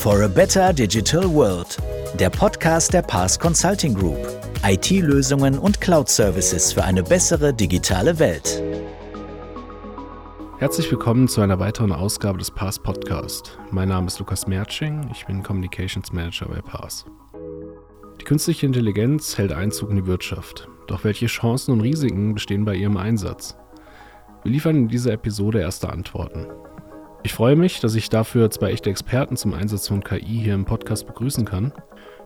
For a Better Digital World, der Podcast der Pass Consulting Group. IT-Lösungen und Cloud-Services für eine bessere digitale Welt. Herzlich willkommen zu einer weiteren Ausgabe des Pass Podcast. Mein Name ist Lukas Merching, ich bin Communications Manager bei Pass. Die künstliche Intelligenz hält Einzug in die Wirtschaft. Doch welche Chancen und Risiken bestehen bei ihrem Einsatz? Wir liefern in dieser Episode erste Antworten. Ich freue mich, dass ich dafür zwei echte Experten zum Einsatz von KI hier im Podcast begrüßen kann.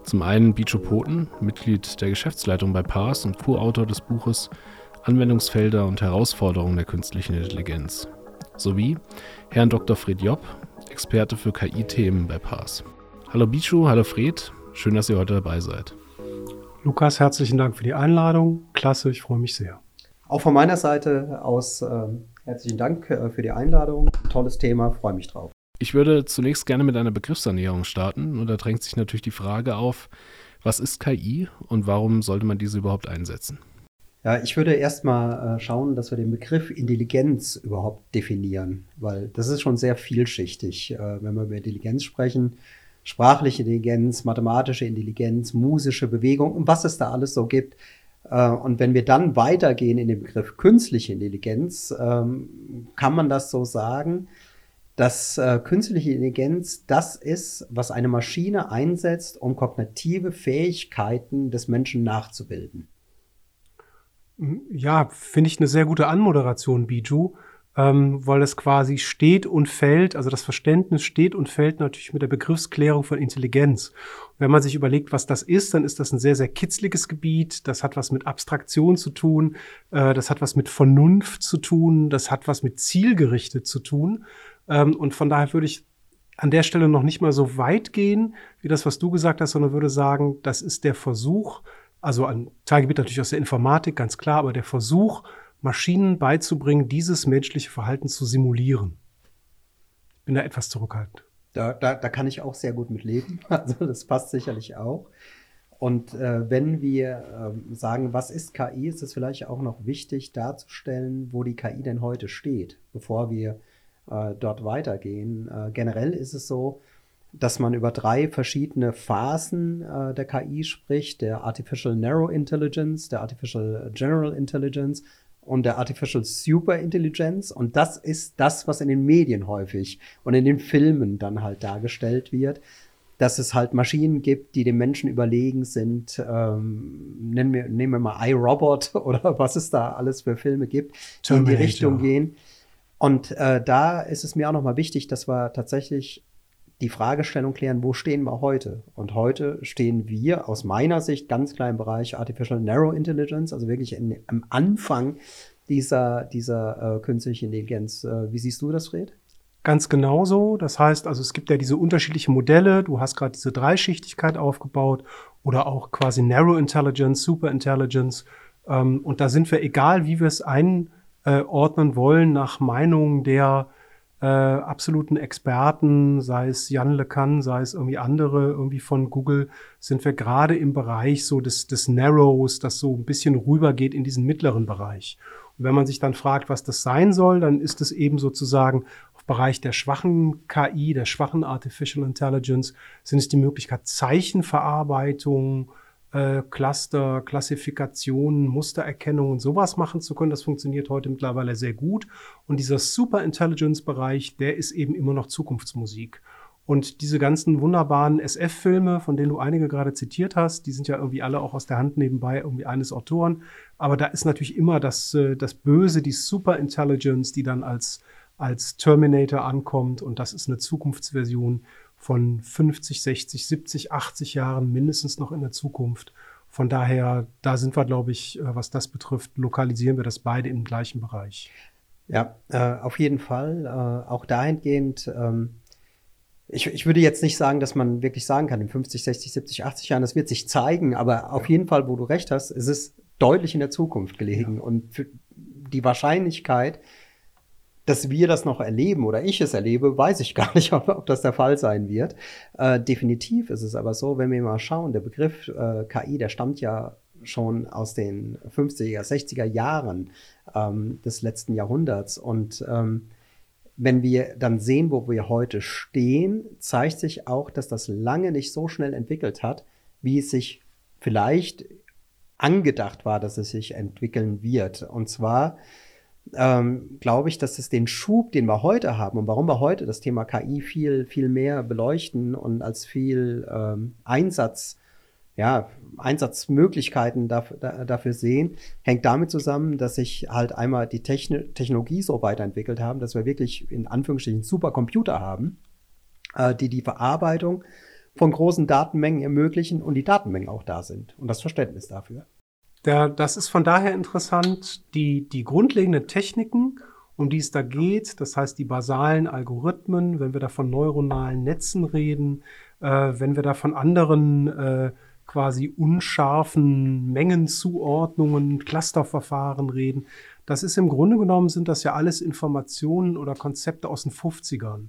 Zum einen Bicho Poten, Mitglied der Geschäftsleitung bei PARS und Co-Autor des Buches Anwendungsfelder und Herausforderungen der künstlichen Intelligenz. Sowie Herrn Dr. Fred Jopp, Experte für KI-Themen bei PARS. Hallo Bicho, hallo Fred, schön, dass ihr heute dabei seid. Lukas, herzlichen Dank für die Einladung. Klasse, ich freue mich sehr. Auch von meiner Seite aus ähm, Herzlichen Dank äh, für die Einladung. Tolles Thema, freue mich drauf. Ich würde zunächst gerne mit einer Begriffsernährung starten. Und da drängt sich natürlich die Frage auf, was ist KI und warum sollte man diese überhaupt einsetzen? Ja, ich würde erstmal äh, schauen, dass wir den Begriff Intelligenz überhaupt definieren, weil das ist schon sehr vielschichtig. Äh, wenn wir über Intelligenz sprechen, sprachliche Intelligenz, mathematische Intelligenz, musische Bewegung und was es da alles so gibt, und wenn wir dann weitergehen in den Begriff künstliche Intelligenz, ähm, kann man das so sagen, dass äh, künstliche Intelligenz das ist, was eine Maschine einsetzt, um kognitive Fähigkeiten des Menschen nachzubilden. Ja, finde ich eine sehr gute Anmoderation, Biju ähm, weil es quasi steht und fällt, also das Verständnis steht und fällt natürlich mit der Begriffsklärung von Intelligenz. Und wenn man sich überlegt, was das ist, dann ist das ein sehr, sehr kitzliges Gebiet, das hat was mit Abstraktion zu tun, äh, das hat was mit Vernunft zu tun, das hat was mit zielgerichtet zu tun. Ähm, und von daher würde ich an der Stelle noch nicht mal so weit gehen, wie das, was du gesagt hast, sondern würde sagen, das ist der Versuch, also ein Teilgebiet natürlich aus der Informatik, ganz klar, aber der Versuch, Maschinen beizubringen, dieses menschliche Verhalten zu simulieren. Ich bin da etwas zurückhaltend. Da, da, da kann ich auch sehr gut mit leben. Also das passt sicherlich auch. Und äh, wenn wir äh, sagen, was ist KI, ist es vielleicht auch noch wichtig darzustellen, wo die KI denn heute steht, bevor wir äh, dort weitergehen. Äh, generell ist es so, dass man über drei verschiedene Phasen äh, der KI spricht, der Artificial Narrow Intelligence, der Artificial General Intelligence und der Artificial Superintelligenz. Und das ist das, was in den Medien häufig und in den Filmen dann halt dargestellt wird. Dass es halt Maschinen gibt, die dem Menschen überlegen sind. Ähm, nennen wir, nehmen wir mal iRobot oder was es da alles für Filme gibt, die in die Richtung gehen. Und äh, da ist es mir auch nochmal wichtig, dass wir tatsächlich die Fragestellung klären, wo stehen wir heute? Und heute stehen wir aus meiner Sicht ganz klar im Bereich Artificial Narrow Intelligence, also wirklich in, am Anfang dieser, dieser äh, künstlichen Intelligenz. Äh, wie siehst du das, Fred? Ganz genauso. Das heißt, also es gibt ja diese unterschiedlichen Modelle. Du hast gerade diese Dreischichtigkeit aufgebaut oder auch quasi Narrow Intelligence, Super Intelligence. Ähm, und da sind wir, egal wie wir es einordnen wollen, nach Meinung der äh, absoluten Experten, sei es Jan LeCun, sei es irgendwie andere, irgendwie von Google, sind wir gerade im Bereich so des, des Narrows, das so ein bisschen rübergeht in diesen mittleren Bereich. Und wenn man sich dann fragt, was das sein soll, dann ist es eben sozusagen auf Bereich der schwachen KI, der schwachen Artificial Intelligence, sind es die Möglichkeit Zeichenverarbeitung, äh, Cluster, Klassifikationen, Mustererkennung und sowas machen zu können. Das funktioniert heute mittlerweile sehr gut. Und dieser Super Intelligence-Bereich, der ist eben immer noch Zukunftsmusik. Und diese ganzen wunderbaren SF-Filme, von denen du einige gerade zitiert hast, die sind ja irgendwie alle auch aus der Hand nebenbei irgendwie eines Autoren. Aber da ist natürlich immer das, äh, das Böse, die Super Intelligence, die dann als, als Terminator ankommt. Und das ist eine Zukunftsversion von 50, 60, 70, 80 Jahren mindestens noch in der Zukunft. Von daher, da sind wir, glaube ich, äh, was das betrifft, lokalisieren wir das beide im gleichen Bereich. Ja, äh, auf jeden Fall. Äh, auch dahingehend, ähm, ich, ich würde jetzt nicht sagen, dass man wirklich sagen kann, in 50, 60, 70, 80 Jahren, das wird sich zeigen, aber auf jeden Fall, wo du recht hast, ist es deutlich in der Zukunft gelegen. Ja. Und die Wahrscheinlichkeit, dass wir das noch erleben oder ich es erlebe, weiß ich gar nicht, ob, ob das der Fall sein wird. Äh, definitiv ist es aber so, wenn wir mal schauen, der Begriff äh, KI, der stammt ja schon aus den 50er, 60er Jahren ähm, des letzten Jahrhunderts und ähm, wenn wir dann sehen, wo wir heute stehen, zeigt sich auch, dass das lange nicht so schnell entwickelt hat, wie es sich vielleicht angedacht war, dass es sich entwickeln wird. Und zwar ähm, glaube ich, dass es den Schub, den wir heute haben und warum wir heute das Thema KI viel, viel mehr beleuchten und als viel ähm, Einsatz, ja, Einsatzmöglichkeiten dafür, da, dafür sehen, hängt damit zusammen, dass sich halt einmal die Techn Technologie so weiterentwickelt haben, dass wir wirklich in Anführungsstrichen Supercomputer haben, äh, die die Verarbeitung von großen Datenmengen ermöglichen und die Datenmengen auch da sind und das Verständnis dafür. Der, das ist von daher interessant, die, die grundlegenden Techniken, um die es da geht, das heißt die basalen Algorithmen, wenn wir da von neuronalen Netzen reden, äh, wenn wir da von anderen äh, quasi unscharfen Mengenzuordnungen, Clusterverfahren reden, das ist im Grunde genommen sind das ja alles Informationen oder Konzepte aus den 50ern,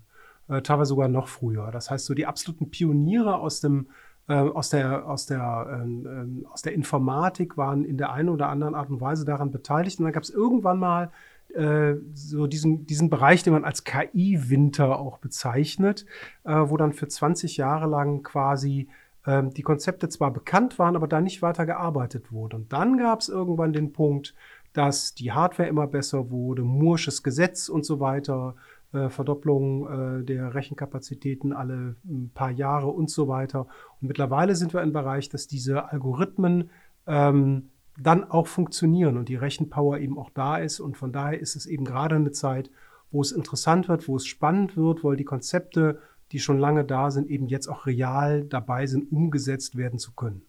äh, teilweise sogar noch früher. Das heißt, so die absoluten Pioniere aus dem aus, der, aus, der, äh, aus der Informatik waren in der einen oder anderen Art und Weise daran beteiligt. Und dann gab es irgendwann mal äh, so diesen, diesen Bereich, den man als KI-Winter auch bezeichnet, äh, wo dann für 20 Jahre lang quasi ähm, die Konzepte zwar bekannt waren, aber da nicht weiter gearbeitet wurde. Und dann gab es irgendwann den Punkt, dass die Hardware immer besser wurde, Mursches Gesetz und so weiter, äh, Verdopplung äh, der Rechenkapazitäten alle ein paar Jahre und so weiter. Und mittlerweile sind wir im Bereich, dass diese Algorithmen ähm, dann auch funktionieren und die Rechenpower eben auch da ist. Und von daher ist es eben gerade eine Zeit, wo es interessant wird, wo es spannend wird, weil die Konzepte, die schon lange da sind, eben jetzt auch real dabei sind, umgesetzt werden zu können.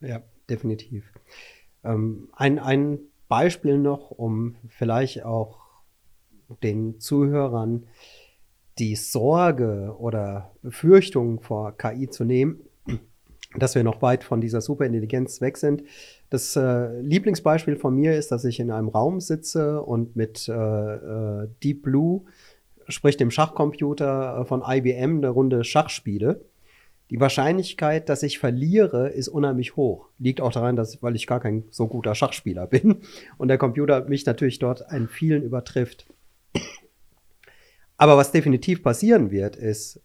Ja, definitiv. Ähm, ein, ein Beispiel noch, um vielleicht auch den Zuhörern die Sorge oder Befürchtung vor KI zu nehmen, dass wir noch weit von dieser Superintelligenz weg sind. Das äh, Lieblingsbeispiel von mir ist, dass ich in einem Raum sitze und mit äh, äh, Deep Blue, sprich dem Schachcomputer äh, von IBM, eine Runde Schach spiele. Die Wahrscheinlichkeit, dass ich verliere, ist unheimlich hoch. Liegt auch daran, dass, weil ich gar kein so guter Schachspieler bin und der Computer mich natürlich dort einen vielen übertrifft. Aber was definitiv passieren wird, ist,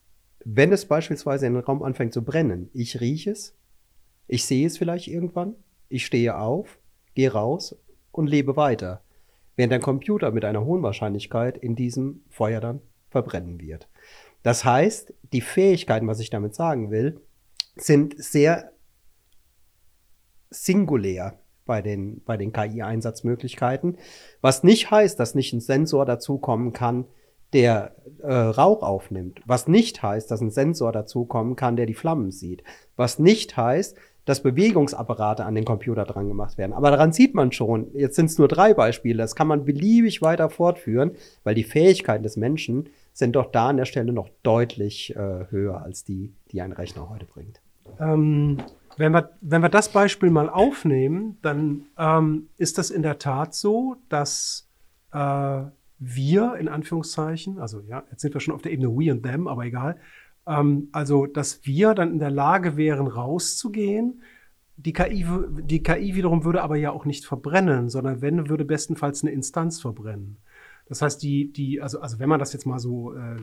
wenn es beispielsweise in den Raum anfängt zu brennen, ich rieche es, ich sehe es vielleicht irgendwann, ich stehe auf, gehe raus und lebe weiter, während der Computer mit einer hohen Wahrscheinlichkeit in diesem Feuer dann verbrennen wird. Das heißt, die Fähigkeiten, was ich damit sagen will, sind sehr singulär bei den, bei den KI-Einsatzmöglichkeiten, was nicht heißt, dass nicht ein Sensor dazukommen kann, der äh, Rauch aufnimmt, was nicht heißt, dass ein Sensor dazukommen kann, der die Flammen sieht, was nicht heißt, dass Bewegungsapparate an den Computer dran gemacht werden. Aber daran sieht man schon, jetzt sind es nur drei Beispiele, das kann man beliebig weiter fortführen, weil die Fähigkeiten des Menschen sind doch da an der Stelle noch deutlich äh, höher als die, die ein Rechner heute bringt. Ähm, wenn, wir, wenn wir das Beispiel mal aufnehmen, dann ähm, ist das in der Tat so, dass äh, wir in Anführungszeichen, also ja, jetzt sind wir schon auf der Ebene we and them, aber egal, ähm, also dass wir dann in der Lage wären, rauszugehen. Die KI, die KI wiederum würde aber ja auch nicht verbrennen, sondern wenn, würde bestenfalls eine Instanz verbrennen. Das heißt, die, die, also, also wenn man das jetzt mal so äh,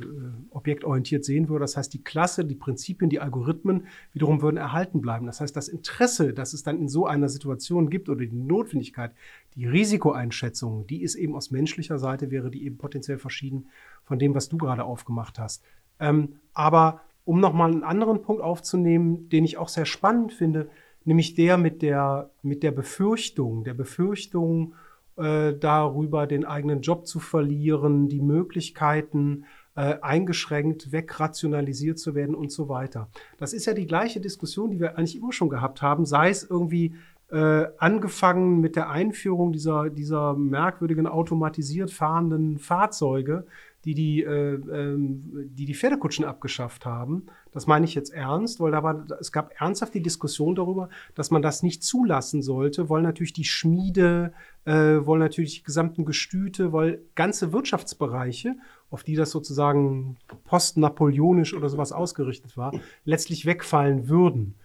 objektorientiert sehen würde, das heißt, die Klasse, die Prinzipien, die Algorithmen wiederum würden erhalten bleiben. Das heißt, das Interesse, das es dann in so einer Situation gibt oder die Notwendigkeit, die Risikoeinschätzung, die ist eben aus menschlicher Seite, wäre die eben potenziell verschieden von dem, was du gerade aufgemacht hast. Ähm, aber um nochmal einen anderen Punkt aufzunehmen, den ich auch sehr spannend finde, nämlich der mit der, mit der Befürchtung, der Befürchtung, äh, darüber, den eigenen Job zu verlieren, die Möglichkeiten äh, eingeschränkt, wegrationalisiert zu werden und so weiter. Das ist ja die gleiche Diskussion, die wir eigentlich immer schon gehabt haben, sei es irgendwie äh, angefangen mit der Einführung dieser, dieser merkwürdigen automatisiert fahrenden Fahrzeuge, die die, äh, ähm, die die Pferdekutschen abgeschafft haben. Das meine ich jetzt ernst, weil da war, es gab ernsthaft die Diskussion darüber, dass man das nicht zulassen sollte, weil natürlich die Schmiede, äh, wollen natürlich die gesamten Gestüte, weil ganze Wirtschaftsbereiche, auf die das sozusagen postnapoleonisch oder sowas ausgerichtet war, letztlich wegfallen würden.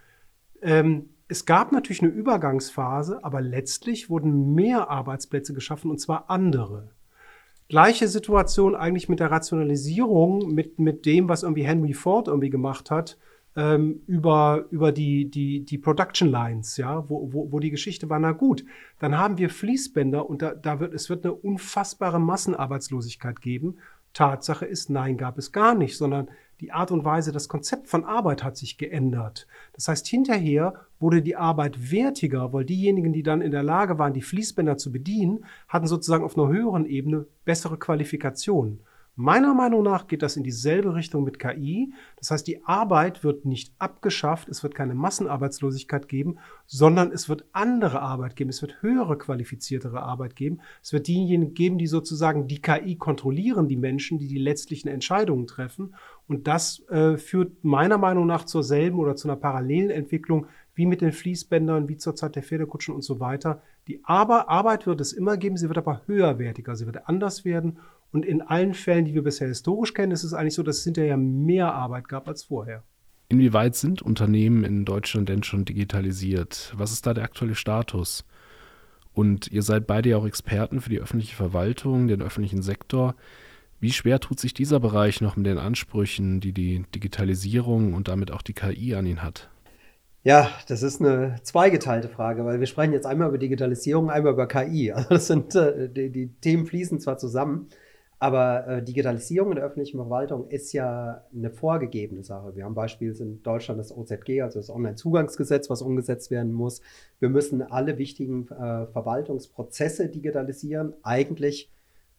Ähm, es gab natürlich eine Übergangsphase, aber letztlich wurden mehr Arbeitsplätze geschaffen und zwar andere. Gleiche Situation eigentlich mit der Rationalisierung, mit, mit dem, was irgendwie Henry Ford irgendwie gemacht hat, ähm, über, über die, die, die Production Lines, ja, wo, wo, wo die Geschichte war, na gut, dann haben wir Fließbänder und da, da wird, es wird eine unfassbare Massenarbeitslosigkeit geben. Tatsache ist, nein, gab es gar nicht, sondern die Art und Weise, das Konzept von Arbeit hat sich geändert. Das heißt, hinterher wurde die Arbeit wertiger, weil diejenigen, die dann in der Lage waren, die Fließbänder zu bedienen, hatten sozusagen auf einer höheren Ebene bessere Qualifikationen. Meiner Meinung nach geht das in dieselbe Richtung mit KI. Das heißt, die Arbeit wird nicht abgeschafft, es wird keine Massenarbeitslosigkeit geben, sondern es wird andere Arbeit geben, es wird höhere qualifiziertere Arbeit geben. Es wird diejenigen geben, die sozusagen die KI kontrollieren, die Menschen, die die letztlichen Entscheidungen treffen. Und das äh, führt meiner Meinung nach zur selben oder zu einer parallelen Entwicklung wie mit den Fließbändern, wie zur Zeit der Pferdekutschen und so weiter. Die Arbeit wird es immer geben, sie wird aber höherwertiger, sie wird anders werden und in allen Fällen, die wir bisher historisch kennen, ist es eigentlich so, dass es hinterher mehr Arbeit gab als vorher. Inwieweit sind Unternehmen in Deutschland denn schon digitalisiert? Was ist da der aktuelle Status? Und ihr seid beide ja auch Experten für die öffentliche Verwaltung, den öffentlichen Sektor. Wie schwer tut sich dieser Bereich noch mit den Ansprüchen, die die Digitalisierung und damit auch die KI an ihn hat? Ja, das ist eine zweigeteilte Frage, weil wir sprechen jetzt einmal über Digitalisierung, einmal über KI. Also das sind äh, die, die Themen fließen zwar zusammen, aber äh, Digitalisierung in der öffentlichen Verwaltung ist ja eine vorgegebene Sache. Wir haben beispielsweise in Deutschland das OZG, also das Onlinezugangsgesetz, was umgesetzt werden muss. Wir müssen alle wichtigen äh, Verwaltungsprozesse digitalisieren. Eigentlich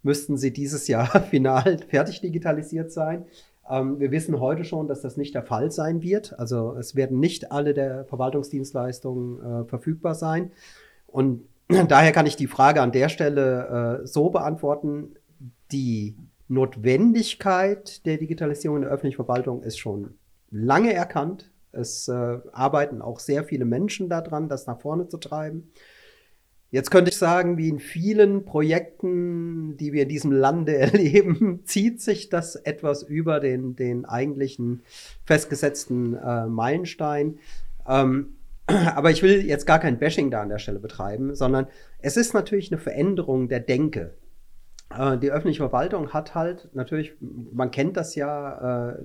müssten sie dieses Jahr final fertig digitalisiert sein. Ähm, wir wissen heute schon, dass das nicht der Fall sein wird. Also es werden nicht alle der Verwaltungsdienstleistungen äh, verfügbar sein. Und daher kann ich die Frage an der Stelle äh, so beantworten die Notwendigkeit der Digitalisierung in der öffentlichen Verwaltung ist schon lange erkannt. Es äh, arbeiten auch sehr viele Menschen daran, das nach vorne zu treiben. Jetzt könnte ich sagen, wie in vielen Projekten, die wir in diesem Lande erleben, zieht sich das etwas über den, den eigentlichen festgesetzten äh, Meilenstein. Ähm, aber ich will jetzt gar kein Bashing da an der Stelle betreiben, sondern es ist natürlich eine Veränderung der Denke die öffentliche Verwaltung hat halt natürlich, man kennt das ja, äh,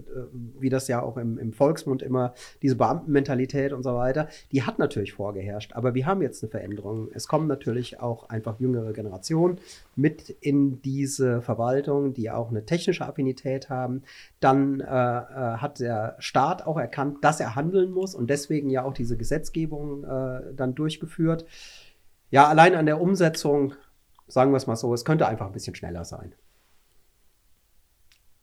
wie das ja auch im, im, Volksmund immer, diese Beamtenmentalität und so weiter, die hat natürlich vorgeherrscht. Aber wir haben jetzt eine Veränderung. Es kommen natürlich auch einfach jüngere Generationen mit in diese Verwaltung, die auch eine technische Affinität haben. Dann äh, äh, hat der Staat auch erkannt, dass er handeln muss und deswegen ja auch diese Gesetzgebung äh, dann durchgeführt. Ja, allein an der Umsetzung Sagen wir es mal so, es könnte einfach ein bisschen schneller sein.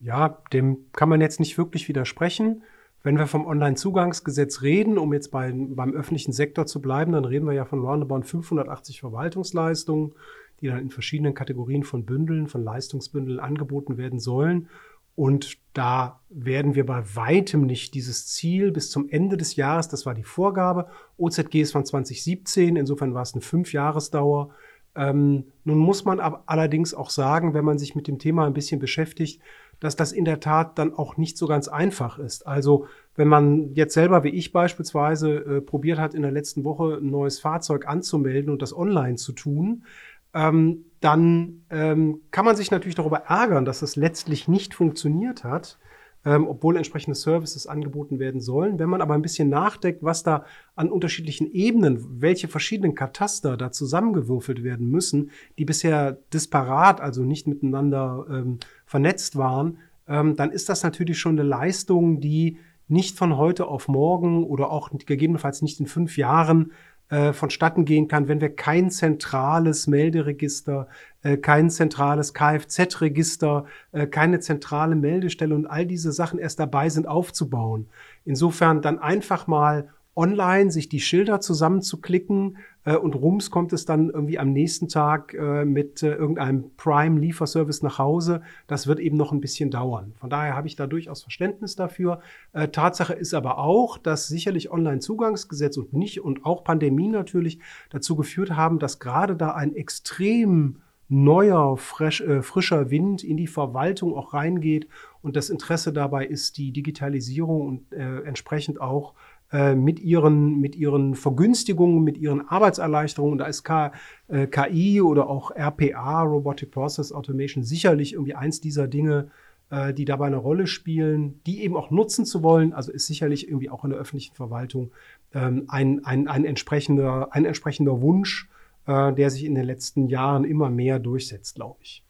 Ja, dem kann man jetzt nicht wirklich widersprechen. Wenn wir vom Onlinezugangsgesetz reden, um jetzt bei, beim öffentlichen Sektor zu bleiben, dann reden wir ja von roundabout 580 Verwaltungsleistungen, die dann in verschiedenen Kategorien von Bündeln, von Leistungsbündeln angeboten werden sollen. Und da werden wir bei weitem nicht dieses Ziel bis zum Ende des Jahres, das war die Vorgabe. OZG ist von 2017, insofern war es eine Fünfjahresdauer. Ähm, nun muss man aber allerdings auch sagen, wenn man sich mit dem Thema ein bisschen beschäftigt, dass das in der Tat dann auch nicht so ganz einfach ist. Also wenn man jetzt selber wie ich beispielsweise äh, probiert hat, in der letzten Woche ein neues Fahrzeug anzumelden und das online zu tun, ähm, dann ähm, kann man sich natürlich darüber ärgern, dass das letztlich nicht funktioniert hat ähm, obwohl entsprechende Services angeboten werden sollen. Wenn man aber ein bisschen nachdenkt, was da an unterschiedlichen Ebenen, welche verschiedenen Kataster da zusammengewürfelt werden müssen, die bisher disparat, also nicht miteinander ähm, vernetzt waren, ähm, dann ist das natürlich schon eine Leistung, die nicht von heute auf morgen oder auch gegebenenfalls nicht in fünf Jahren äh, vonstatten gehen kann, wenn wir kein zentrales Melderegister, kein zentrales Kfz-Register, äh, keine zentrale Meldestelle und all diese Sachen erst dabei sind aufzubauen. Insofern dann einfach mal online sich die Schilder zusammenzuklicken äh, und rums kommt es dann irgendwie am nächsten Tag äh, mit äh, irgendeinem Prime-Lieferservice nach Hause. Das wird eben noch ein bisschen dauern. Von daher habe ich da durchaus Verständnis dafür. Äh, Tatsache ist aber auch, dass sicherlich Online-Zugangsgesetz und nicht und auch Pandemie natürlich dazu geführt haben, dass gerade da ein extrem neuer, fresh, äh, frischer Wind in die Verwaltung auch reingeht und das Interesse dabei ist, die Digitalisierung und äh, entsprechend auch äh, mit, ihren, mit ihren Vergünstigungen, mit ihren Arbeitserleichterungen. Da ist K, äh, KI oder auch RPA, Robotic Process Automation, sicherlich irgendwie eins dieser Dinge, äh, die dabei eine Rolle spielen, die eben auch nutzen zu wollen. Also ist sicherlich irgendwie auch in der öffentlichen Verwaltung ähm, ein, ein, ein, entsprechender, ein entsprechender Wunsch, äh, der sich in den letzten Jahren immer mehr durchsetzt, glaube ich.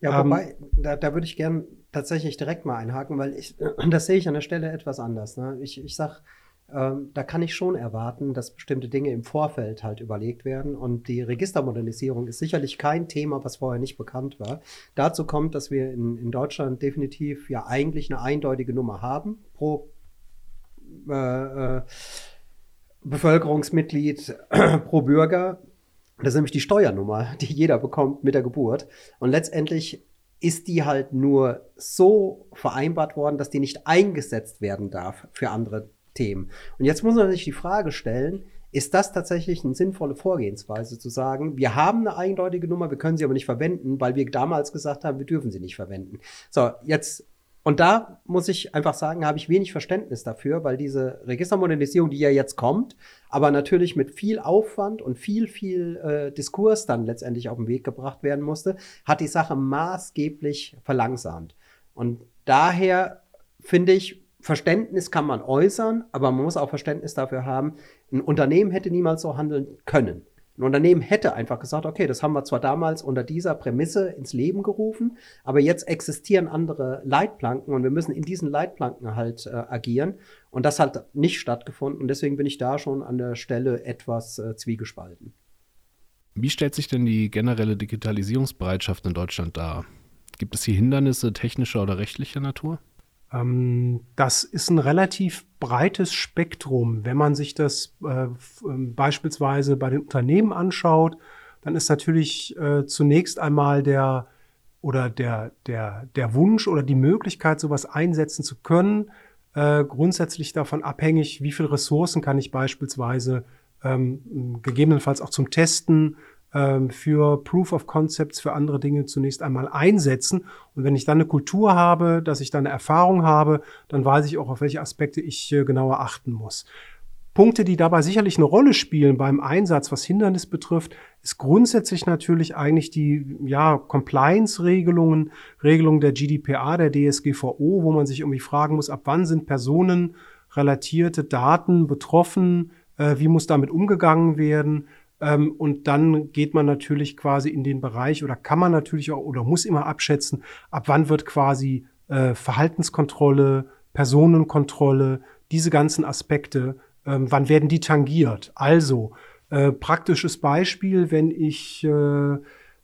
Ja, wobei, ähm, da, da würde ich gern tatsächlich direkt mal einhaken, weil ich, das sehe ich an der Stelle etwas anders. Ne? Ich, ich sage, ähm, da kann ich schon erwarten, dass bestimmte Dinge im Vorfeld halt überlegt werden. Und die Registermodernisierung ist sicherlich kein Thema, was vorher nicht bekannt war. Dazu kommt, dass wir in, in Deutschland definitiv ja eigentlich eine eindeutige Nummer haben pro äh, äh, Bevölkerungsmitglied, pro Bürger. Das ist nämlich die Steuernummer, die jeder bekommt mit der Geburt. Und letztendlich ist die halt nur so vereinbart worden, dass die nicht eingesetzt werden darf für andere Themen. Und jetzt muss man sich die Frage stellen, ist das tatsächlich eine sinnvolle Vorgehensweise zu sagen, wir haben eine eindeutige Nummer, wir können sie aber nicht verwenden, weil wir damals gesagt haben, wir dürfen sie nicht verwenden. So, jetzt und da muss ich einfach sagen, habe ich wenig Verständnis dafür, weil diese Registermodernisierung, die ja jetzt kommt, aber natürlich mit viel Aufwand und viel, viel äh, Diskurs dann letztendlich auf den Weg gebracht werden musste, hat die Sache maßgeblich verlangsamt. Und daher finde ich, Verständnis kann man äußern, aber man muss auch Verständnis dafür haben, ein Unternehmen hätte niemals so handeln können. Ein Unternehmen hätte einfach gesagt, okay, das haben wir zwar damals unter dieser Prämisse ins Leben gerufen, aber jetzt existieren andere Leitplanken und wir müssen in diesen Leitplanken halt äh, agieren. Und das hat nicht stattgefunden. Und deswegen bin ich da schon an der Stelle etwas äh, zwiegespalten. Wie stellt sich denn die generelle Digitalisierungsbereitschaft in Deutschland dar? Gibt es hier Hindernisse technischer oder rechtlicher Natur? Ähm, das ist ein relativ breites Spektrum. Wenn man sich das äh, ähm, beispielsweise bei den Unternehmen anschaut, dann ist natürlich äh, zunächst einmal der oder der, der, der Wunsch oder die Möglichkeit, sowas einsetzen zu können, äh, grundsätzlich davon abhängig, wie viele Ressourcen kann ich beispielsweise ähm, gegebenenfalls auch zum Testen für Proof of Concepts, für andere Dinge zunächst einmal einsetzen. Und wenn ich dann eine Kultur habe, dass ich dann eine Erfahrung habe, dann weiß ich auch, auf welche Aspekte ich äh, genauer achten muss. Punkte, die dabei sicherlich eine Rolle spielen beim Einsatz, was Hindernis betrifft, ist grundsätzlich natürlich eigentlich die ja, Compliance-Regelungen, Regelungen der GDPR, der DSGVO, wo man sich irgendwie fragen muss, ab wann sind personenrelatierte Daten betroffen, äh, wie muss damit umgegangen werden, ähm, und dann geht man natürlich quasi in den Bereich oder kann man natürlich auch oder muss immer abschätzen, ab wann wird quasi äh, Verhaltenskontrolle, Personenkontrolle, diese ganzen Aspekte, ähm, wann werden die tangiert? Also, äh, praktisches Beispiel, wenn ich äh,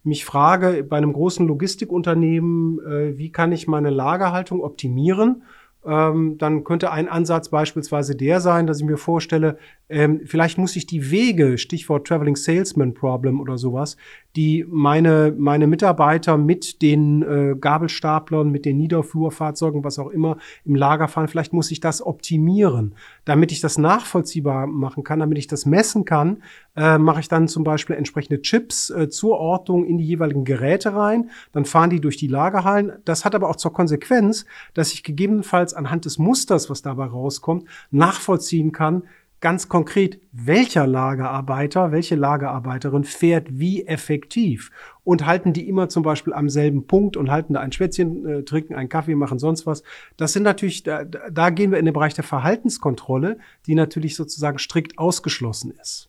mich frage bei einem großen Logistikunternehmen, äh, wie kann ich meine Lagerhaltung optimieren? Ähm, dann könnte ein Ansatz beispielsweise der sein, dass ich mir vorstelle, ähm, vielleicht muss ich die Wege, Stichwort Traveling Salesman Problem oder sowas, die meine, meine Mitarbeiter mit den äh, Gabelstaplern, mit den Niederflurfahrzeugen, was auch immer, im Lager fahren, vielleicht muss ich das optimieren, damit ich das nachvollziehbar machen kann, damit ich das messen kann, äh, mache ich dann zum Beispiel entsprechende Chips äh, zur Ortung in die jeweiligen Geräte rein, dann fahren die durch die Lagerhallen. Das hat aber auch zur Konsequenz, dass ich gegebenenfalls anhand des Musters, was dabei rauskommt, nachvollziehen kann, ganz konkret, welcher Lagerarbeiter, welche Lagerarbeiterin fährt wie effektiv und halten die immer zum Beispiel am selben Punkt und halten da ein Schwätzchen, äh, trinken einen Kaffee, machen sonst was. Das sind natürlich, da, da gehen wir in den Bereich der Verhaltenskontrolle, die natürlich sozusagen strikt ausgeschlossen ist.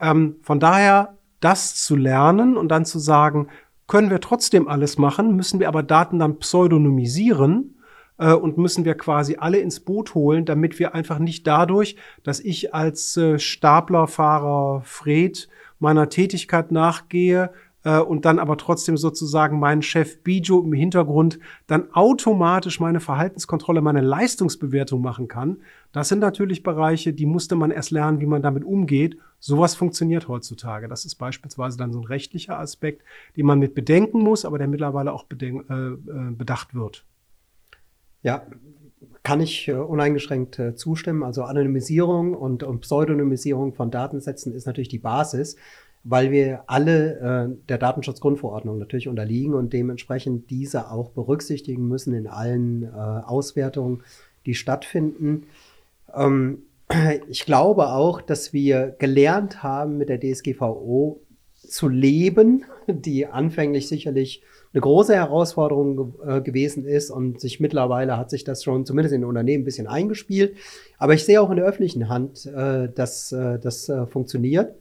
Ähm, von daher, das zu lernen und dann zu sagen, können wir trotzdem alles machen, müssen wir aber Daten dann pseudonymisieren äh, und müssen wir quasi alle ins Boot holen, damit wir einfach nicht dadurch, dass ich als äh, Staplerfahrer Fred meiner Tätigkeit nachgehe, äh, und dann aber trotzdem sozusagen meinen Chef Bijo im Hintergrund dann automatisch meine Verhaltenskontrolle, meine Leistungsbewertung machen kann. Das sind natürlich Bereiche, die musste man erst lernen, wie man damit umgeht. Sowas funktioniert heutzutage. Das ist beispielsweise dann so ein rechtlicher Aspekt, den man mit bedenken muss, aber der mittlerweile auch äh, äh, bedacht wird. Ja, kann ich äh, uneingeschränkt äh, zustimmen. Also Anonymisierung und, und, Pseudonymisierung von Datensätzen ist natürlich die Basis, weil wir alle äh, der Datenschutzgrundverordnung natürlich unterliegen und dementsprechend diese auch berücksichtigen müssen in allen äh, Auswertungen, die stattfinden. Ähm, ich glaube auch, dass wir gelernt haben, mit der DSGVO zu leben, die anfänglich sicherlich eine große Herausforderung äh, gewesen ist und sich mittlerweile hat sich das schon zumindest in den Unternehmen ein bisschen eingespielt. Aber ich sehe auch in der öffentlichen Hand, äh, dass äh, das äh, funktioniert.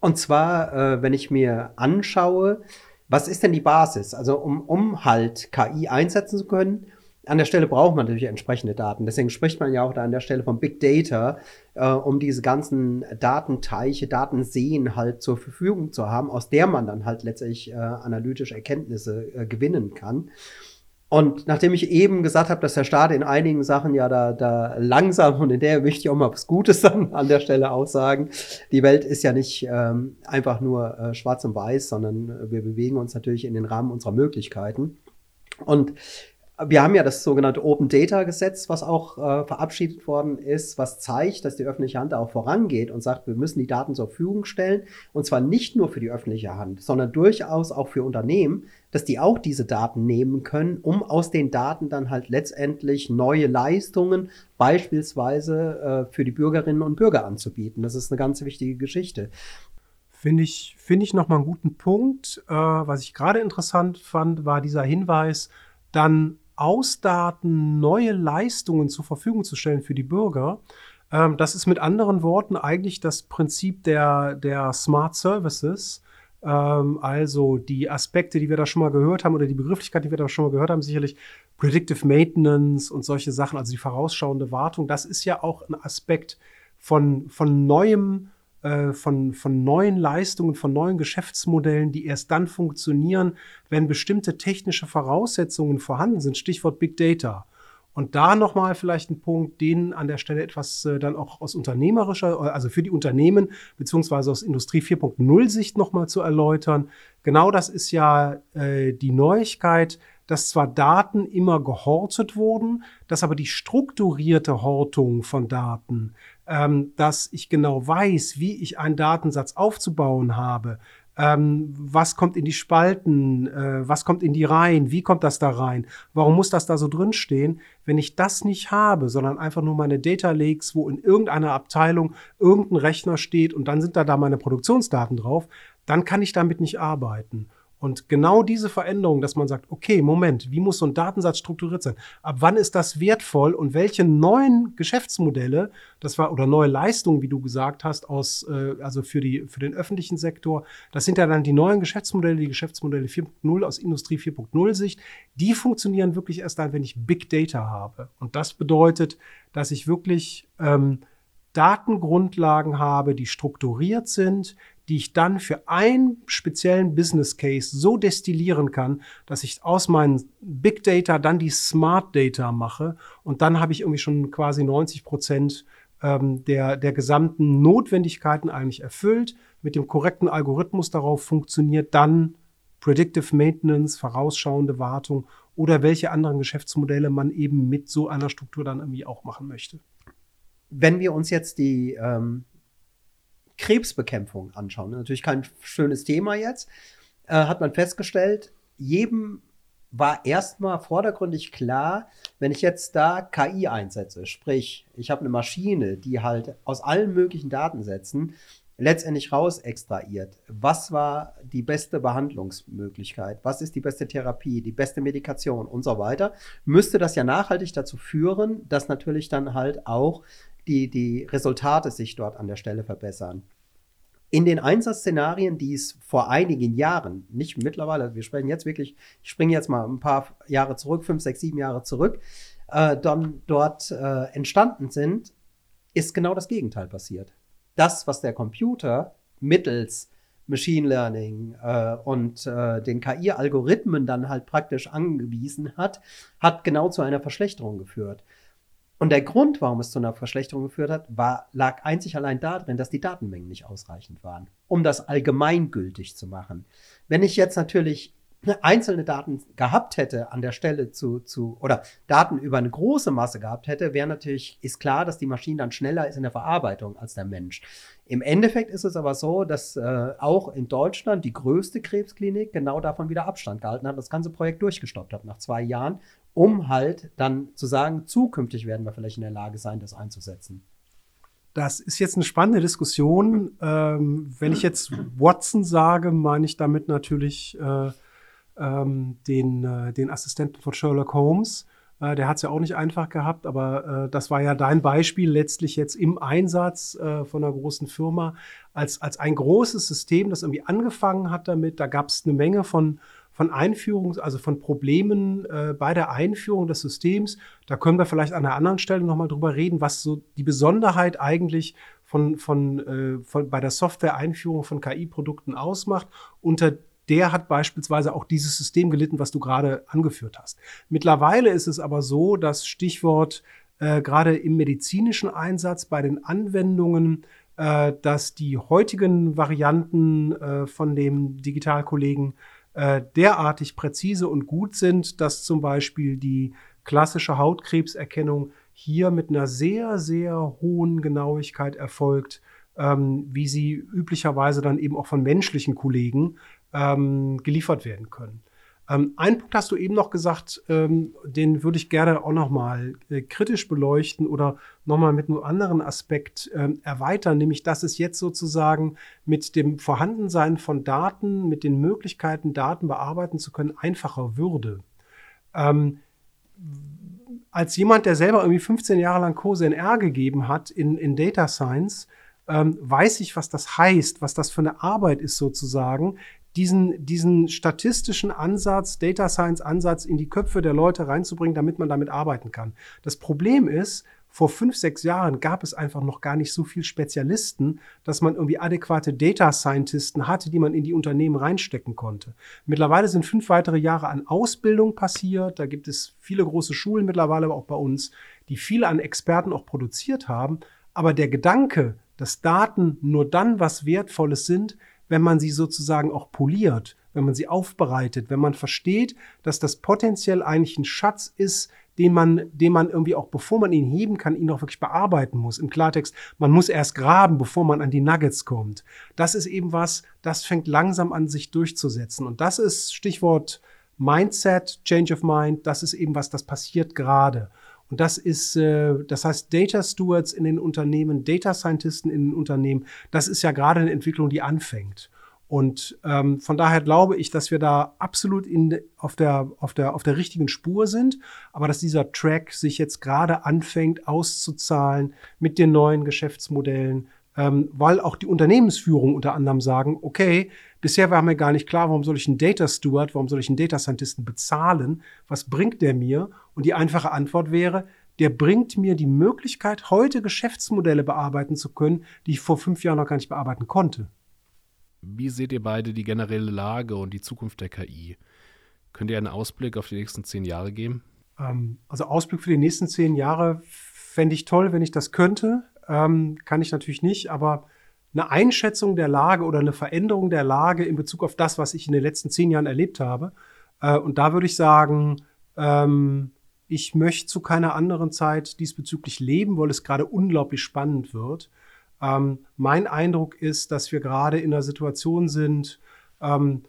Und zwar, äh, wenn ich mir anschaue, was ist denn die Basis? Also um, um halt KI einsetzen zu können, an der Stelle braucht man natürlich entsprechende Daten. Deswegen spricht man ja auch da an der Stelle von Big Data, äh, um diese ganzen Datenteiche, Datenseen halt zur Verfügung zu haben, aus der man dann halt letztlich äh, analytische Erkenntnisse äh, gewinnen kann. Und nachdem ich eben gesagt habe, dass der Staat in einigen Sachen ja da, da langsam und in der möchte ich auch mal was Gutes dann an der Stelle aussagen. Die Welt ist ja nicht ähm, einfach nur äh, schwarz und weiß, sondern wir bewegen uns natürlich in den Rahmen unserer Möglichkeiten. Und wir haben ja das sogenannte Open Data Gesetz, was auch äh, verabschiedet worden ist, was zeigt, dass die öffentliche Hand auch vorangeht und sagt, wir müssen die Daten zur Verfügung stellen. Und zwar nicht nur für die öffentliche Hand, sondern durchaus auch für Unternehmen, dass die auch diese Daten nehmen können, um aus den Daten dann halt letztendlich neue Leistungen beispielsweise äh, für die Bürgerinnen und Bürger anzubieten. Das ist eine ganz wichtige Geschichte. Finde ich, finde ich nochmal einen guten Punkt. Äh, was ich gerade interessant fand, war dieser Hinweis, dann aus Daten neue Leistungen zur Verfügung zu stellen für die Bürger. Ähm, das ist mit anderen Worten eigentlich das Prinzip der, der Smart Services. Ähm, also die Aspekte, die wir da schon mal gehört haben oder die Begrifflichkeit, die wir da schon mal gehört haben, sicherlich Predictive Maintenance und solche Sachen, also die vorausschauende Wartung, das ist ja auch ein Aspekt von, von neuem äh, von, von neuen Leistungen, von neuen Geschäftsmodellen, die erst dann funktionieren, wenn bestimmte technische Voraussetzungen vorhanden sind. Stichwort Big Data. Und da nochmal vielleicht ein Punkt, den an der Stelle etwas äh, dann auch aus unternehmerischer, also für die Unternehmen beziehungsweise aus Industrie 4.0 Sicht nochmal zu erläutern. Genau das ist ja äh, die Neuigkeit, dass zwar Daten immer gehortet wurden, dass aber die strukturierte Hortung von Daten ähm, dass ich genau weiß, wie ich einen Datensatz aufzubauen habe. Ähm, was kommt in die Spalten, äh, was kommt in die Reihen, wie kommt das da rein, warum muss das da so drin stehen? Wenn ich das nicht habe, sondern einfach nur meine Data Lakes, wo in irgendeiner Abteilung irgendein Rechner steht und dann sind da da meine Produktionsdaten drauf, dann kann ich damit nicht arbeiten. Und genau diese Veränderung, dass man sagt, okay, Moment, wie muss so ein Datensatz strukturiert sein? Ab wann ist das wertvoll und welche neuen Geschäftsmodelle, das war oder neue Leistungen, wie du gesagt hast, aus äh, also für die für den öffentlichen Sektor, das sind ja dann die neuen Geschäftsmodelle, die Geschäftsmodelle 4.0 aus Industrie 4.0 Sicht, die funktionieren wirklich erst dann, wenn ich Big Data habe. Und das bedeutet, dass ich wirklich ähm, Datengrundlagen habe, die strukturiert sind, die ich dann für einen speziellen Business Case so destillieren kann, dass ich aus meinen Big Data dann die Smart Data mache und dann habe ich irgendwie schon quasi 90 Prozent ähm, der, der gesamten Notwendigkeiten eigentlich erfüllt. Mit dem korrekten Algorithmus darauf funktioniert dann Predictive Maintenance, vorausschauende Wartung oder welche anderen Geschäftsmodelle man eben mit so einer Struktur dann irgendwie auch machen möchte. Wenn wir uns jetzt die ähm, Krebsbekämpfung anschauen. Natürlich kein schönes Thema jetzt. Äh, hat man festgestellt, jedem war erstmal vordergründig klar, wenn ich jetzt da KI einsetze, sprich, ich habe eine Maschine, die halt aus allen möglichen Datensätzen letztendlich raus extrahiert. Was war die beste Behandlungsmöglichkeit? Was ist die beste Therapie, die beste Medikation und so weiter? Müsste das ja nachhaltig dazu führen, dass natürlich dann halt auch die, die Resultate sich dort an der Stelle verbessern. In den Einsatzszenarien, die es vor einigen Jahren, nicht mittlerweile, wir sprechen jetzt wirklich, ich springe jetzt mal ein paar Jahre zurück, fünf, sechs, sieben Jahre zurück, äh, dann dort äh, entstanden sind, ist genau das Gegenteil passiert. Das, was der Computer mittels Machine Learning äh, und äh, den KI-Algorithmen dann halt praktisch angewiesen hat, hat genau zu einer Verschlechterung geführt. Und der Grund, warum es zu einer Verschlechterung geführt hat, war, lag einzig allein darin, dass die Datenmengen nicht ausreichend waren, um das allgemeingültig zu machen. Wenn ich jetzt natürlich einzelne Daten gehabt hätte an der Stelle zu, zu oder Daten über eine große Masse gehabt hätte, wäre natürlich, ist klar, dass die Maschine dann schneller ist in der Verarbeitung als der Mensch. Im Endeffekt ist es aber so, dass äh, auch in Deutschland die größte Krebsklinik genau davon wieder Abstand gehalten hat, das ganze Projekt durchgestoppt hat nach zwei Jahren, um halt dann zu sagen, zukünftig werden wir vielleicht in der Lage sein, das einzusetzen. Das ist jetzt eine spannende Diskussion. Ähm, wenn ich jetzt Watson sage, meine ich damit natürlich äh, ähm, den, äh, den Assistenten von Sherlock Holmes. Äh, der hat es ja auch nicht einfach gehabt, aber äh, das war ja dein Beispiel letztlich jetzt im Einsatz äh, von einer großen Firma als, als ein großes System, das irgendwie angefangen hat damit. Da gab es eine Menge von von Einführungs-, also von Problemen äh, bei der Einführung des Systems. Da können wir vielleicht an einer anderen Stelle nochmal drüber reden, was so die Besonderheit eigentlich von, von, äh, von bei der Software-Einführung von KI-Produkten ausmacht. Unter der hat beispielsweise auch dieses System gelitten, was du gerade angeführt hast. Mittlerweile ist es aber so, dass Stichwort äh, gerade im medizinischen Einsatz bei den Anwendungen, äh, dass die heutigen Varianten äh, von dem Digitalkollegen äh, derartig präzise und gut sind, dass zum Beispiel die klassische Hautkrebserkennung hier mit einer sehr, sehr hohen Genauigkeit erfolgt, ähm, wie sie üblicherweise dann eben auch von menschlichen Kollegen ähm, geliefert werden können. Ähm, einen Punkt hast du eben noch gesagt, ähm, den würde ich gerne auch noch mal äh, kritisch beleuchten oder noch mal mit einem anderen Aspekt ähm, erweitern, nämlich dass es jetzt sozusagen mit dem Vorhandensein von Daten, mit den Möglichkeiten, Daten bearbeiten zu können, einfacher würde. Ähm, als jemand, der selber irgendwie 15 Jahre lang CoSNR gegeben hat in, in Data Science, ähm, weiß ich, was das heißt, was das für eine Arbeit ist sozusagen, diesen, diesen statistischen Ansatz, Data Science Ansatz in die Köpfe der Leute reinzubringen, damit man damit arbeiten kann. Das Problem ist, vor fünf, sechs Jahren gab es einfach noch gar nicht so viel Spezialisten, dass man irgendwie adäquate Data Scientisten hatte, die man in die Unternehmen reinstecken konnte. Mittlerweile sind fünf weitere Jahre an Ausbildung passiert. Da gibt es viele große Schulen mittlerweile, aber auch bei uns, die viele an Experten auch produziert haben. Aber der Gedanke, dass Daten nur dann was Wertvolles sind, wenn man sie sozusagen auch poliert, wenn man sie aufbereitet, wenn man versteht, dass das potenziell eigentlich ein Schatz ist, den man, den man irgendwie auch, bevor man ihn heben kann, ihn auch wirklich bearbeiten muss. Im Klartext, man muss erst graben, bevor man an die Nuggets kommt. Das ist eben was, das fängt langsam an, sich durchzusetzen. Und das ist Stichwort Mindset, Change of Mind, das ist eben was, das passiert gerade. Und das ist, äh, das heißt, Data Stewards in den Unternehmen, Data Scientisten in den Unternehmen, das ist ja gerade eine Entwicklung, die anfängt. Und ähm, von daher glaube ich, dass wir da absolut in, auf, der, auf, der, auf der richtigen Spur sind, aber dass dieser Track sich jetzt gerade anfängt auszuzahlen mit den neuen Geschäftsmodellen, ähm, weil auch die Unternehmensführung unter anderem sagen, okay, bisher war mir gar nicht klar, warum soll ich einen Data Steward, warum soll ich einen Data Scientisten bezahlen, was bringt der mir? Und die einfache Antwort wäre, der bringt mir die Möglichkeit, heute Geschäftsmodelle bearbeiten zu können, die ich vor fünf Jahren noch gar nicht bearbeiten konnte. Wie seht ihr beide die generelle Lage und die Zukunft der KI? Könnt ihr einen Ausblick auf die nächsten zehn Jahre geben? Ähm, also Ausblick für die nächsten zehn Jahre fände ich toll, wenn ich das könnte. Ähm, kann ich natürlich nicht, aber eine Einschätzung der Lage oder eine Veränderung der Lage in Bezug auf das, was ich in den letzten zehn Jahren erlebt habe. Äh, und da würde ich sagen, ähm, ich möchte zu keiner anderen Zeit diesbezüglich leben, weil es gerade unglaublich spannend wird. Ähm, mein Eindruck ist, dass wir gerade in einer Situation sind, ähm,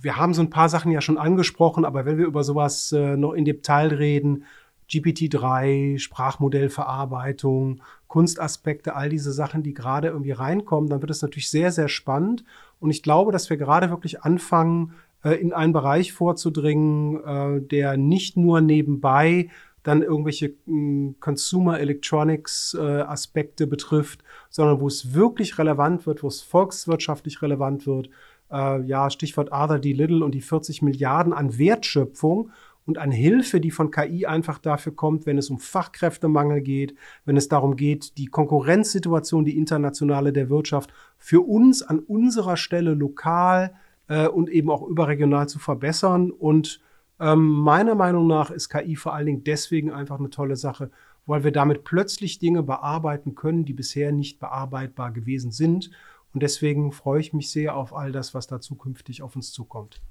wir haben so ein paar Sachen ja schon angesprochen, aber wenn wir über sowas äh, noch in Detail reden, GPT-3, Sprachmodellverarbeitung, Kunstaspekte, all diese Sachen, die gerade irgendwie reinkommen, dann wird es natürlich sehr, sehr spannend. Und ich glaube, dass wir gerade wirklich anfangen, äh, in einen Bereich vorzudringen, äh, der nicht nur nebenbei dann irgendwelche hm, Consumer Electronics äh, Aspekte betrifft, sondern wo es wirklich relevant wird, wo es volkswirtschaftlich relevant wird. ja, Stichwort Arthur D. Little und die 40 Milliarden an Wertschöpfung und an Hilfe, die von KI einfach dafür kommt, wenn es um Fachkräftemangel geht, wenn es darum geht, die Konkurrenzsituation, die internationale der Wirtschaft für uns an unserer Stelle lokal äh, und eben auch überregional zu verbessern. Und ähm, meiner Meinung nach ist KI vor allen Dingen deswegen einfach eine tolle Sache, weil wir damit plötzlich Dinge bearbeiten können, die bisher nicht bearbeitbar gewesen sind. Und deswegen freue ich mich sehr auf all das, was da zukünftig auf uns zukommt.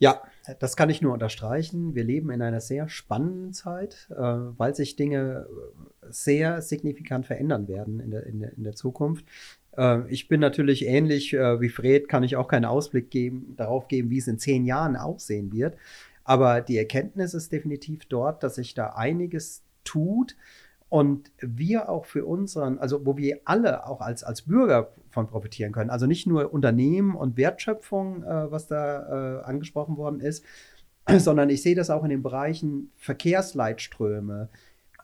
Ja, das kann ich nur unterstreichen. Wir leben in einer sehr spannenden Zeit, äh, weil sich Dinge sehr signifikant verändern werden in der, in der, in der Zukunft. Äh, ich bin natürlich ähnlich äh, wie Fred, kann ich auch keinen Ausblick geben, darauf geben, wie es in zehn Jahren aussehen wird. Aber die Erkenntnis ist definitiv dort, dass sich da einiges tut und wir auch für unseren, also wo wir alle auch als, als Bürger von profitieren können, also nicht nur Unternehmen und Wertschöpfung, äh, was da äh, angesprochen worden ist, sondern ich sehe das auch in den Bereichen Verkehrsleitströme.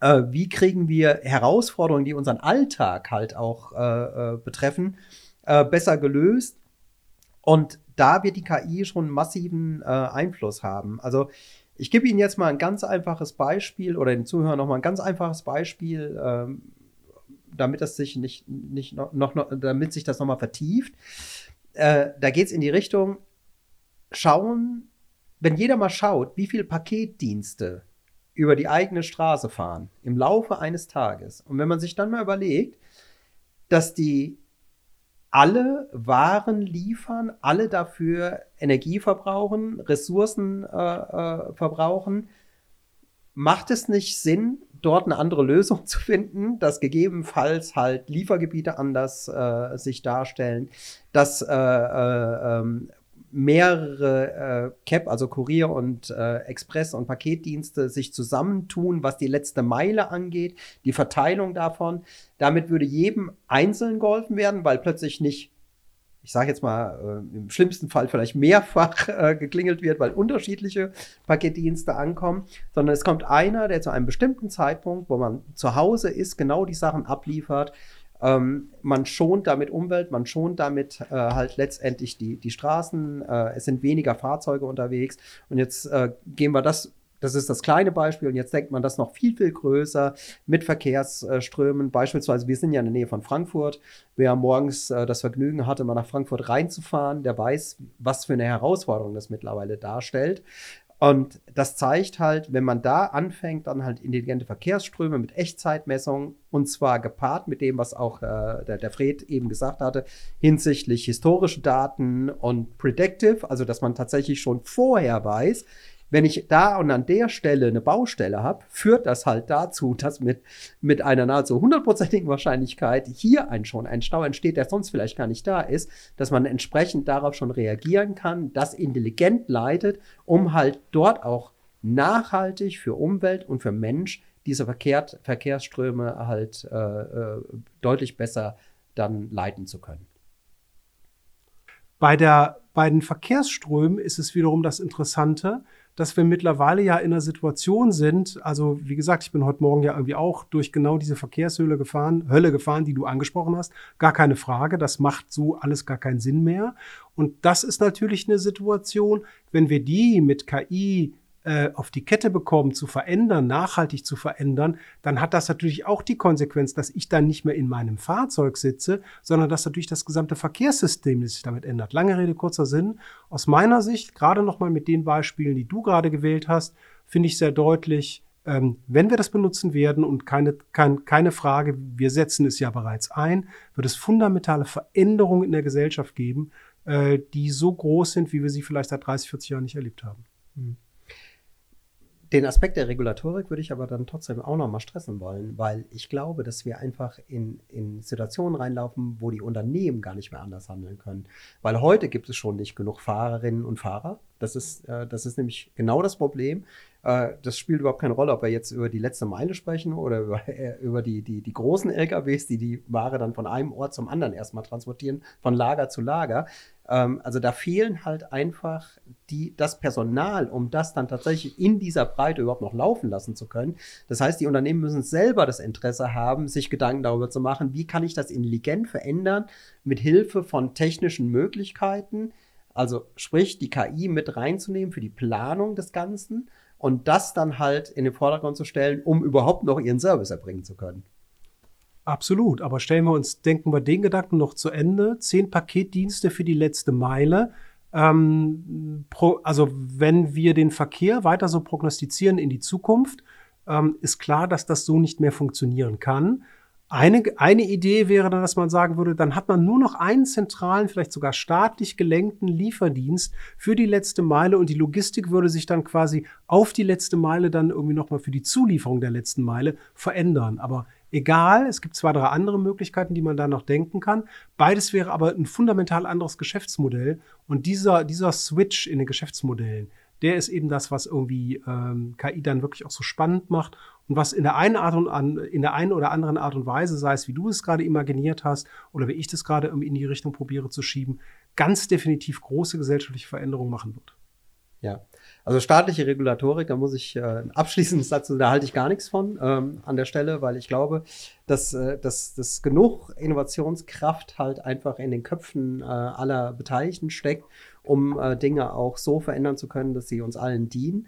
Äh, wie kriegen wir Herausforderungen, die unseren Alltag halt auch äh, äh, betreffen, äh, besser gelöst? Und da wird die KI schon massiven Einfluss haben. Also ich gebe Ihnen jetzt mal ein ganz einfaches Beispiel oder den Zuhörern noch mal ein ganz einfaches Beispiel, ähm, damit das sich nicht, nicht noch, noch, damit sich das noch mal vertieft. Äh, da geht es in die Richtung, schauen, wenn jeder mal schaut, wie viele Paketdienste über die eigene Straße fahren im Laufe eines Tages. Und wenn man sich dann mal überlegt, dass die alle Waren liefern, alle dafür Energie verbrauchen, Ressourcen äh, äh, verbrauchen. Macht es nicht Sinn, dort eine andere Lösung zu finden, dass gegebenenfalls halt Liefergebiete anders äh, sich darstellen, dass äh, äh, ähm, mehrere äh, CAP, also Kurier und äh, Express- und Paketdienste sich zusammentun, was die letzte Meile angeht, die Verteilung davon. Damit würde jedem einzeln geholfen werden, weil plötzlich nicht ich sage jetzt mal, äh, im schlimmsten Fall vielleicht mehrfach äh, geklingelt wird, weil unterschiedliche Paketdienste ankommen, sondern es kommt einer, der zu einem bestimmten Zeitpunkt, wo man zu Hause ist, genau die Sachen abliefert, ähm, man schont damit Umwelt, man schont damit äh, halt letztendlich die, die Straßen. Äh, es sind weniger Fahrzeuge unterwegs. Und jetzt äh, gehen wir das, das ist das kleine Beispiel. Und jetzt denkt man das noch viel, viel größer mit Verkehrsströmen. Beispielsweise, wir sind ja in der Nähe von Frankfurt. Wer morgens äh, das Vergnügen hatte, mal nach Frankfurt reinzufahren, der weiß, was für eine Herausforderung das mittlerweile darstellt. Und das zeigt halt, wenn man da anfängt, dann halt intelligente Verkehrsströme mit Echtzeitmessungen und zwar gepaart mit dem, was auch äh, der, der Fred eben gesagt hatte, hinsichtlich historische Daten und Predictive, also dass man tatsächlich schon vorher weiß, wenn ich da und an der Stelle eine Baustelle habe, führt das halt dazu, dass mit, mit einer nahezu hundertprozentigen Wahrscheinlichkeit hier ein, schon ein Stau entsteht, der sonst vielleicht gar nicht da ist, dass man entsprechend darauf schon reagieren kann, das intelligent leitet, um halt dort auch nachhaltig für Umwelt und für Mensch diese Verkehrt, Verkehrsströme halt äh, äh, deutlich besser dann leiten zu können. Bei, der, bei den Verkehrsströmen ist es wiederum das Interessante, dass wir mittlerweile ja in einer Situation sind, also wie gesagt, ich bin heute Morgen ja irgendwie auch durch genau diese Verkehrshöhle gefahren, Hölle gefahren, die du angesprochen hast. Gar keine Frage, das macht so alles gar keinen Sinn mehr. Und das ist natürlich eine Situation, wenn wir die mit KI äh, auf die Kette bekommen, zu verändern, nachhaltig zu verändern, dann hat das natürlich auch die Konsequenz, dass ich dann nicht mehr in meinem Fahrzeug sitze, sondern dass natürlich das gesamte Verkehrssystem sich damit ändert. Lange Rede, kurzer Sinn. Aus meiner Sicht, gerade nochmal mit den Beispielen, die du gerade gewählt hast, finde ich sehr deutlich, ähm, wenn wir das benutzen werden und keine, kein, keine Frage, wir setzen es ja bereits ein, wird es fundamentale Veränderungen in der Gesellschaft geben, äh, die so groß sind, wie wir sie vielleicht seit 30, 40 Jahren nicht erlebt haben. Mhm. Den Aspekt der Regulatorik würde ich aber dann trotzdem auch nochmal stressen wollen, weil ich glaube, dass wir einfach in, in Situationen reinlaufen, wo die Unternehmen gar nicht mehr anders handeln können. Weil heute gibt es schon nicht genug Fahrerinnen und Fahrer. Das ist, äh, das ist nämlich genau das Problem. Äh, das spielt überhaupt keine Rolle, ob wir jetzt über die letzte Meile sprechen oder über, äh, über die, die, die großen LKWs, die die Ware dann von einem Ort zum anderen erstmal transportieren, von Lager zu Lager. Ähm, also da fehlen halt einfach die, das Personal, um das dann tatsächlich in dieser Breite überhaupt noch laufen lassen zu können. Das heißt, die Unternehmen müssen selber das Interesse haben, sich Gedanken darüber zu machen, wie kann ich das intelligent verändern mit Hilfe von technischen Möglichkeiten. Also sprich, die KI mit reinzunehmen für die Planung des Ganzen und das dann halt in den Vordergrund zu stellen, um überhaupt noch ihren Service erbringen zu können. Absolut, aber stellen wir uns, denken wir den Gedanken noch zu Ende. Zehn Paketdienste für die letzte Meile. Ähm, pro, also wenn wir den Verkehr weiter so prognostizieren in die Zukunft, ähm, ist klar, dass das so nicht mehr funktionieren kann. Eine, eine Idee wäre dann, dass man sagen würde, dann hat man nur noch einen zentralen, vielleicht sogar staatlich gelenkten Lieferdienst für die letzte Meile und die Logistik würde sich dann quasi auf die letzte Meile dann irgendwie nochmal für die Zulieferung der letzten Meile verändern. Aber egal. Es gibt zwei, drei andere Möglichkeiten, die man da noch denken kann. Beides wäre aber ein fundamental anderes Geschäftsmodell. Und dieser, dieser Switch in den Geschäftsmodellen, der ist eben das, was irgendwie ähm, KI dann wirklich auch so spannend macht und was in der einen Art und an, in der einen oder anderen Art und Weise, sei es wie du es gerade imaginiert hast oder wie ich das gerade in die Richtung probiere zu schieben, ganz definitiv große gesellschaftliche Veränderungen machen wird. Ja, also staatliche Regulatorik, da muss ich äh, abschließend dazu, da halte ich gar nichts von ähm, an der Stelle, weil ich glaube, dass, äh, dass, dass genug Innovationskraft halt einfach in den Köpfen äh, aller Beteiligten steckt, um äh, Dinge auch so verändern zu können, dass sie uns allen dienen.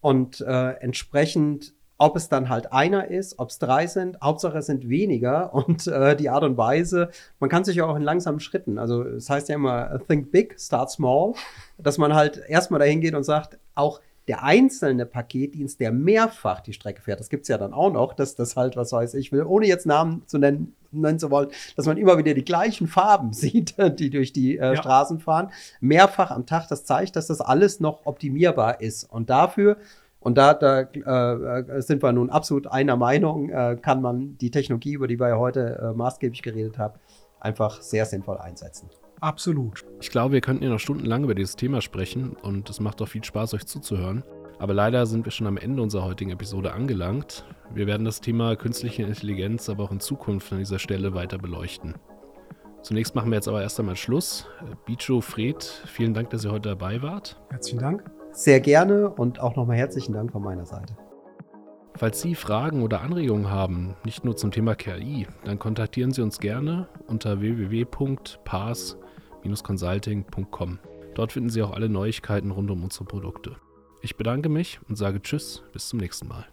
Und äh, entsprechend ob es dann halt einer ist, ob es drei sind, Hauptsache es sind weniger und äh, die Art und Weise, man kann sich ja auch in langsamen Schritten, also es das heißt ja immer, think big, start small, dass man halt erstmal dahin geht und sagt, auch der einzelne Paketdienst, der mehrfach die Strecke fährt, das gibt es ja dann auch noch, dass das halt, was weiß ich will, ohne jetzt Namen zu nennen, nennen zu wollen, dass man immer wieder die gleichen Farben sieht, die durch die äh, ja. Straßen fahren, mehrfach am Tag, das zeigt, dass das alles noch optimierbar ist. Und dafür und da, da äh, sind wir nun absolut einer Meinung, äh, kann man die Technologie, über die wir ja heute äh, maßgeblich geredet haben, einfach sehr sinnvoll einsetzen. Absolut. Ich glaube, wir könnten ja noch stundenlang über dieses Thema sprechen und es macht auch viel Spaß, euch zuzuhören. Aber leider sind wir schon am Ende unserer heutigen Episode angelangt. Wir werden das Thema künstliche Intelligenz aber auch in Zukunft an dieser Stelle weiter beleuchten. Zunächst machen wir jetzt aber erst einmal Schluss. Bicho, Fred, vielen Dank, dass ihr heute dabei wart. Herzlichen Dank sehr gerne und auch nochmal herzlichen Dank von meiner Seite. Falls Sie Fragen oder Anregungen haben, nicht nur zum Thema KI, dann kontaktieren Sie uns gerne unter www.pars-consulting.com. Dort finden Sie auch alle Neuigkeiten rund um unsere Produkte. Ich bedanke mich und sage Tschüss, bis zum nächsten Mal.